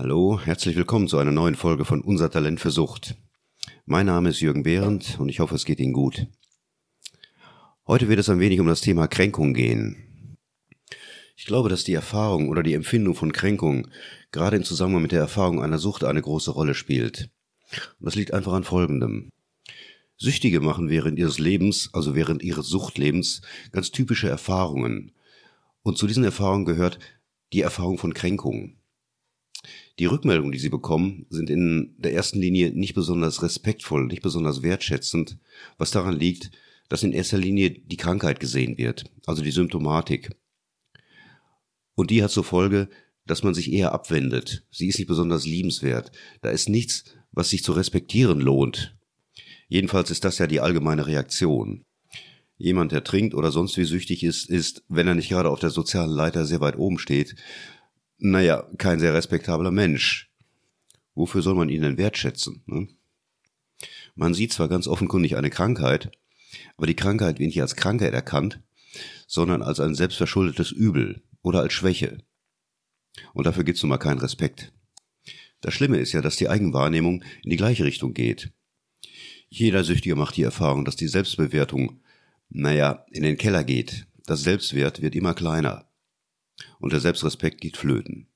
Hallo, herzlich willkommen zu einer neuen Folge von Unser Talent für Sucht. Mein Name ist Jürgen Behrendt und ich hoffe, es geht Ihnen gut. Heute wird es ein wenig um das Thema Kränkung gehen. Ich glaube, dass die Erfahrung oder die Empfindung von Kränkung gerade im Zusammenhang mit der Erfahrung einer Sucht eine große Rolle spielt. Und das liegt einfach an Folgendem. Süchtige machen während ihres Lebens, also während ihres Suchtlebens, ganz typische Erfahrungen. Und zu diesen Erfahrungen gehört die Erfahrung von Kränkung. Die Rückmeldungen, die sie bekommen, sind in der ersten Linie nicht besonders respektvoll, nicht besonders wertschätzend, was daran liegt, dass in erster Linie die Krankheit gesehen wird, also die Symptomatik. Und die hat zur Folge, dass man sich eher abwendet. Sie ist nicht besonders liebenswert. Da ist nichts, was sich zu respektieren lohnt. Jedenfalls ist das ja die allgemeine Reaktion. Jemand, der trinkt oder sonst wie süchtig ist, ist, wenn er nicht gerade auf der sozialen Leiter sehr weit oben steht, naja, kein sehr respektabler Mensch. Wofür soll man ihn denn wertschätzen? Ne? Man sieht zwar ganz offenkundig eine Krankheit, aber die Krankheit wird nicht als Krankheit erkannt, sondern als ein selbstverschuldetes Übel oder als Schwäche. Und dafür gibt's nun mal keinen Respekt. Das Schlimme ist ja, dass die Eigenwahrnehmung in die gleiche Richtung geht. Jeder Süchtige macht die Erfahrung, dass die Selbstbewertung, naja, in den Keller geht. Das Selbstwert wird immer kleiner und der Selbstrespekt geht flöten.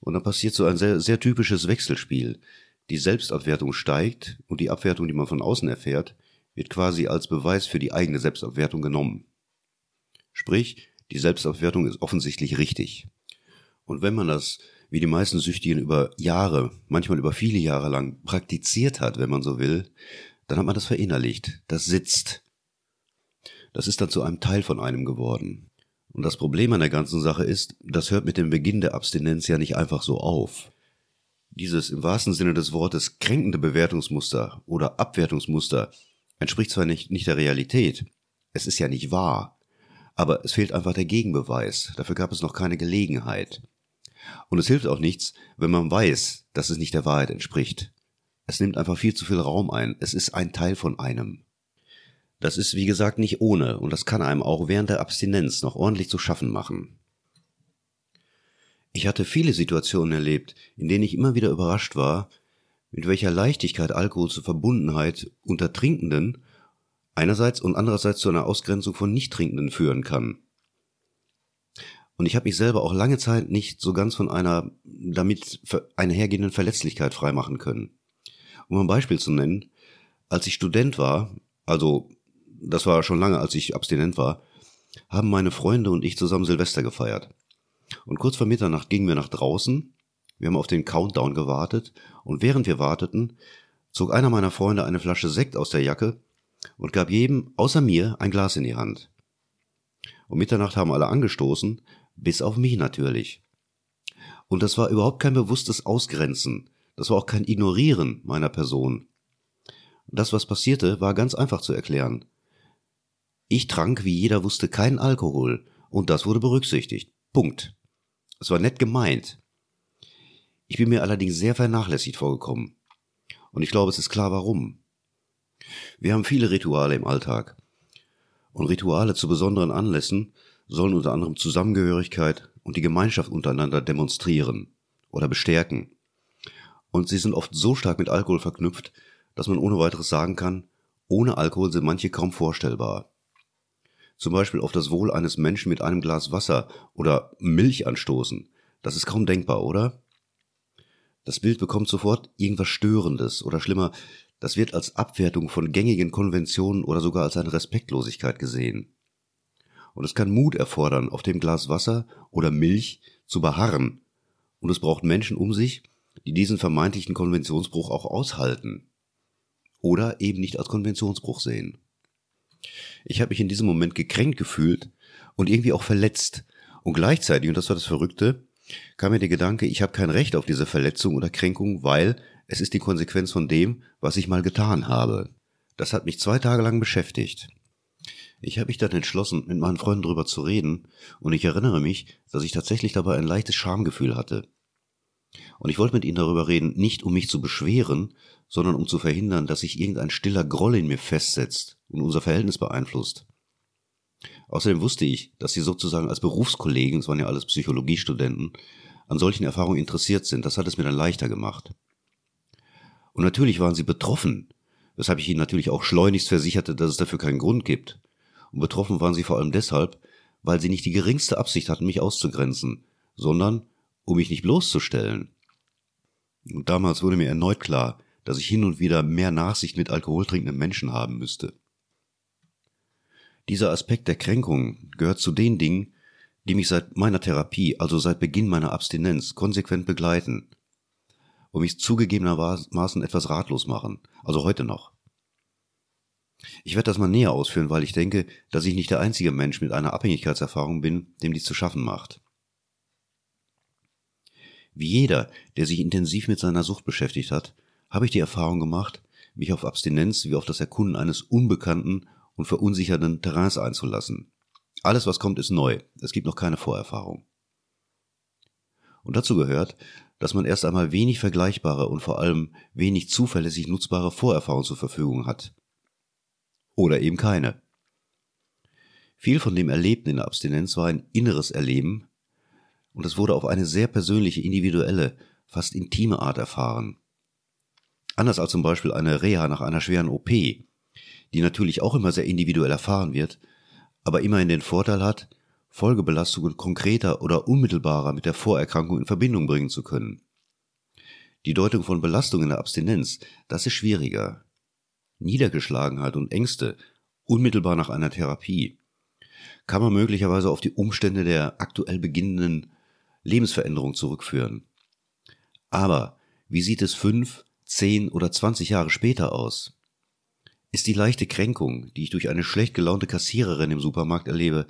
Und dann passiert so ein sehr, sehr typisches Wechselspiel. Die Selbstabwertung steigt und die Abwertung, die man von außen erfährt, wird quasi als Beweis für die eigene Selbstabwertung genommen. Sprich, die Selbstabwertung ist offensichtlich richtig. Und wenn man das, wie die meisten Süchtigen, über Jahre, manchmal über viele Jahre lang praktiziert hat, wenn man so will, dann hat man das verinnerlicht. Das sitzt. Das ist dann zu einem Teil von einem geworden. Und das Problem an der ganzen Sache ist, das hört mit dem Beginn der Abstinenz ja nicht einfach so auf. Dieses im wahrsten Sinne des Wortes kränkende Bewertungsmuster oder Abwertungsmuster entspricht zwar nicht, nicht der Realität, es ist ja nicht wahr, aber es fehlt einfach der Gegenbeweis, dafür gab es noch keine Gelegenheit. Und es hilft auch nichts, wenn man weiß, dass es nicht der Wahrheit entspricht. Es nimmt einfach viel zu viel Raum ein, es ist ein Teil von einem. Das ist, wie gesagt, nicht ohne und das kann einem auch während der Abstinenz noch ordentlich zu schaffen machen. Ich hatte viele Situationen erlebt, in denen ich immer wieder überrascht war, mit welcher Leichtigkeit Alkohol zur Verbundenheit unter Trinkenden einerseits und andererseits zu einer Ausgrenzung von Nichttrinkenden führen kann. Und ich habe mich selber auch lange Zeit nicht so ganz von einer damit einhergehenden Verletzlichkeit freimachen können. Um ein Beispiel zu nennen, als ich Student war, also das war schon lange, als ich abstinent war, haben meine Freunde und ich zusammen Silvester gefeiert. Und kurz vor Mitternacht gingen wir nach draußen, wir haben auf den Countdown gewartet, und während wir warteten, zog einer meiner Freunde eine Flasche Sekt aus der Jacke und gab jedem, außer mir, ein Glas in die Hand. Um Mitternacht haben alle angestoßen, bis auf mich natürlich. Und das war überhaupt kein bewusstes Ausgrenzen, das war auch kein Ignorieren meiner Person. Das, was passierte, war ganz einfach zu erklären. Ich trank, wie jeder wusste, keinen Alkohol, und das wurde berücksichtigt. Punkt. Es war nett gemeint. Ich bin mir allerdings sehr vernachlässigt vorgekommen. Und ich glaube, es ist klar warum. Wir haben viele Rituale im Alltag. Und Rituale zu besonderen Anlässen sollen unter anderem Zusammengehörigkeit und die Gemeinschaft untereinander demonstrieren oder bestärken. Und sie sind oft so stark mit Alkohol verknüpft, dass man ohne weiteres sagen kann, ohne Alkohol sind manche kaum vorstellbar zum Beispiel auf das Wohl eines Menschen mit einem Glas Wasser oder Milch anstoßen. Das ist kaum denkbar, oder? Das Bild bekommt sofort irgendwas Störendes oder schlimmer, das wird als Abwertung von gängigen Konventionen oder sogar als eine Respektlosigkeit gesehen. Und es kann Mut erfordern, auf dem Glas Wasser oder Milch zu beharren. Und es braucht Menschen um sich, die diesen vermeintlichen Konventionsbruch auch aushalten. Oder eben nicht als Konventionsbruch sehen. Ich habe mich in diesem Moment gekränkt gefühlt und irgendwie auch verletzt. Und gleichzeitig, und das war das Verrückte, kam mir der Gedanke, ich habe kein Recht auf diese Verletzung oder Kränkung, weil es ist die Konsequenz von dem, was ich mal getan habe. Das hat mich zwei Tage lang beschäftigt. Ich habe mich dann entschlossen, mit meinen Freunden drüber zu reden, und ich erinnere mich, dass ich tatsächlich dabei ein leichtes Schamgefühl hatte. Und ich wollte mit ihnen darüber reden, nicht um mich zu beschweren, sondern um zu verhindern, dass sich irgendein stiller Groll in mir festsetzt und unser Verhältnis beeinflusst. Außerdem wusste ich, dass sie sozusagen als Berufskollegen, es waren ja alles Psychologiestudenten, an solchen Erfahrungen interessiert sind. Das hat es mir dann leichter gemacht. Und natürlich waren sie betroffen, weshalb ich ihnen natürlich auch schleunigst versicherte, dass es dafür keinen Grund gibt. Und betroffen waren sie vor allem deshalb, weil sie nicht die geringste Absicht hatten, mich auszugrenzen, sondern um mich nicht bloßzustellen. Und damals wurde mir erneut klar, dass ich hin und wieder mehr Nachsicht mit alkoholtrinkenden Menschen haben müsste. Dieser Aspekt der Kränkung gehört zu den Dingen, die mich seit meiner Therapie, also seit Beginn meiner Abstinenz, konsequent begleiten und mich zugegebenermaßen etwas ratlos machen, also heute noch. Ich werde das mal näher ausführen, weil ich denke, dass ich nicht der einzige Mensch mit einer Abhängigkeitserfahrung bin, dem dies zu schaffen macht. Wie jeder, der sich intensiv mit seiner Sucht beschäftigt hat, habe ich die Erfahrung gemacht, mich auf Abstinenz wie auf das Erkunden eines unbekannten und verunsichernden Terrains einzulassen. Alles, was kommt, ist neu. Es gibt noch keine Vorerfahrung. Und dazu gehört, dass man erst einmal wenig vergleichbare und vor allem wenig zuverlässig nutzbare Vorerfahrung zur Verfügung hat. Oder eben keine. Viel von dem Erlebten in der Abstinenz war ein inneres Erleben und es wurde auf eine sehr persönliche, individuelle, fast intime Art erfahren. Anders als zum Beispiel eine Reha nach einer schweren OP, die natürlich auch immer sehr individuell erfahren wird, aber immerhin den Vorteil hat, Folgebelastungen konkreter oder unmittelbarer mit der Vorerkrankung in Verbindung bringen zu können. Die Deutung von Belastungen in der Abstinenz, das ist schwieriger. Niedergeschlagenheit und Ängste, unmittelbar nach einer Therapie, kann man möglicherweise auf die Umstände der aktuell beginnenden Lebensveränderung zurückführen. Aber wie sieht es fünf, zehn oder zwanzig Jahre später aus? Ist die leichte Kränkung, die ich durch eine schlecht gelaunte Kassiererin im Supermarkt erlebe,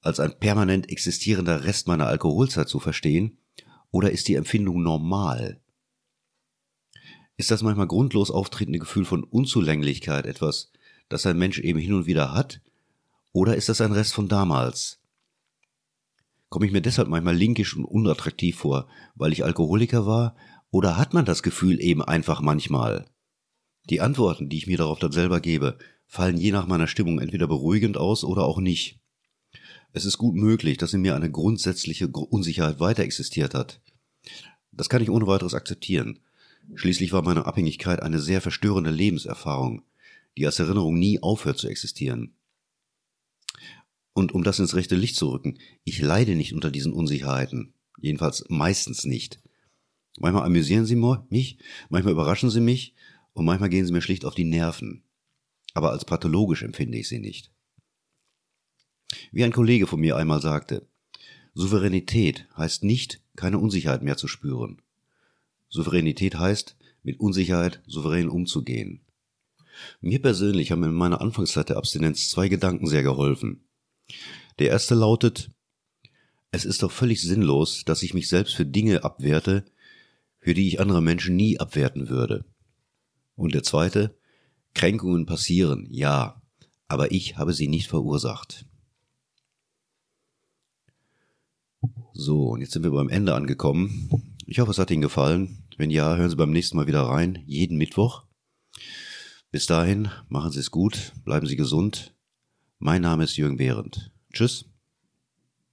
als ein permanent existierender Rest meiner Alkoholzeit zu verstehen, oder ist die Empfindung normal? Ist das manchmal grundlos auftretende Gefühl von Unzulänglichkeit etwas, das ein Mensch eben hin und wieder hat, oder ist das ein Rest von damals? Komme ich mir deshalb manchmal linkisch und unattraktiv vor, weil ich Alkoholiker war, oder hat man das Gefühl eben einfach manchmal? Die Antworten, die ich mir darauf dann selber gebe, fallen je nach meiner Stimmung entweder beruhigend aus oder auch nicht. Es ist gut möglich, dass in mir eine grundsätzliche Unsicherheit weiter existiert hat. Das kann ich ohne weiteres akzeptieren. Schließlich war meine Abhängigkeit eine sehr verstörende Lebenserfahrung, die als Erinnerung nie aufhört zu existieren. Und um das ins rechte Licht zu rücken, ich leide nicht unter diesen Unsicherheiten. Jedenfalls meistens nicht. Manchmal amüsieren sie mich, manchmal überraschen sie mich und manchmal gehen sie mir schlicht auf die Nerven. Aber als pathologisch empfinde ich sie nicht. Wie ein Kollege von mir einmal sagte, Souveränität heißt nicht, keine Unsicherheit mehr zu spüren. Souveränität heißt, mit Unsicherheit souverän umzugehen. Mir persönlich haben in meiner Anfangszeit der Abstinenz zwei Gedanken sehr geholfen. Der erste lautet, es ist doch völlig sinnlos, dass ich mich selbst für Dinge abwerte, für die ich andere Menschen nie abwerten würde. Und der zweite, Kränkungen passieren, ja, aber ich habe sie nicht verursacht. So, und jetzt sind wir beim Ende angekommen. Ich hoffe, es hat Ihnen gefallen. Wenn ja, hören Sie beim nächsten Mal wieder rein, jeden Mittwoch. Bis dahin, machen Sie es gut, bleiben Sie gesund. Mein Name ist Jürgen Behrendt. Tschüss.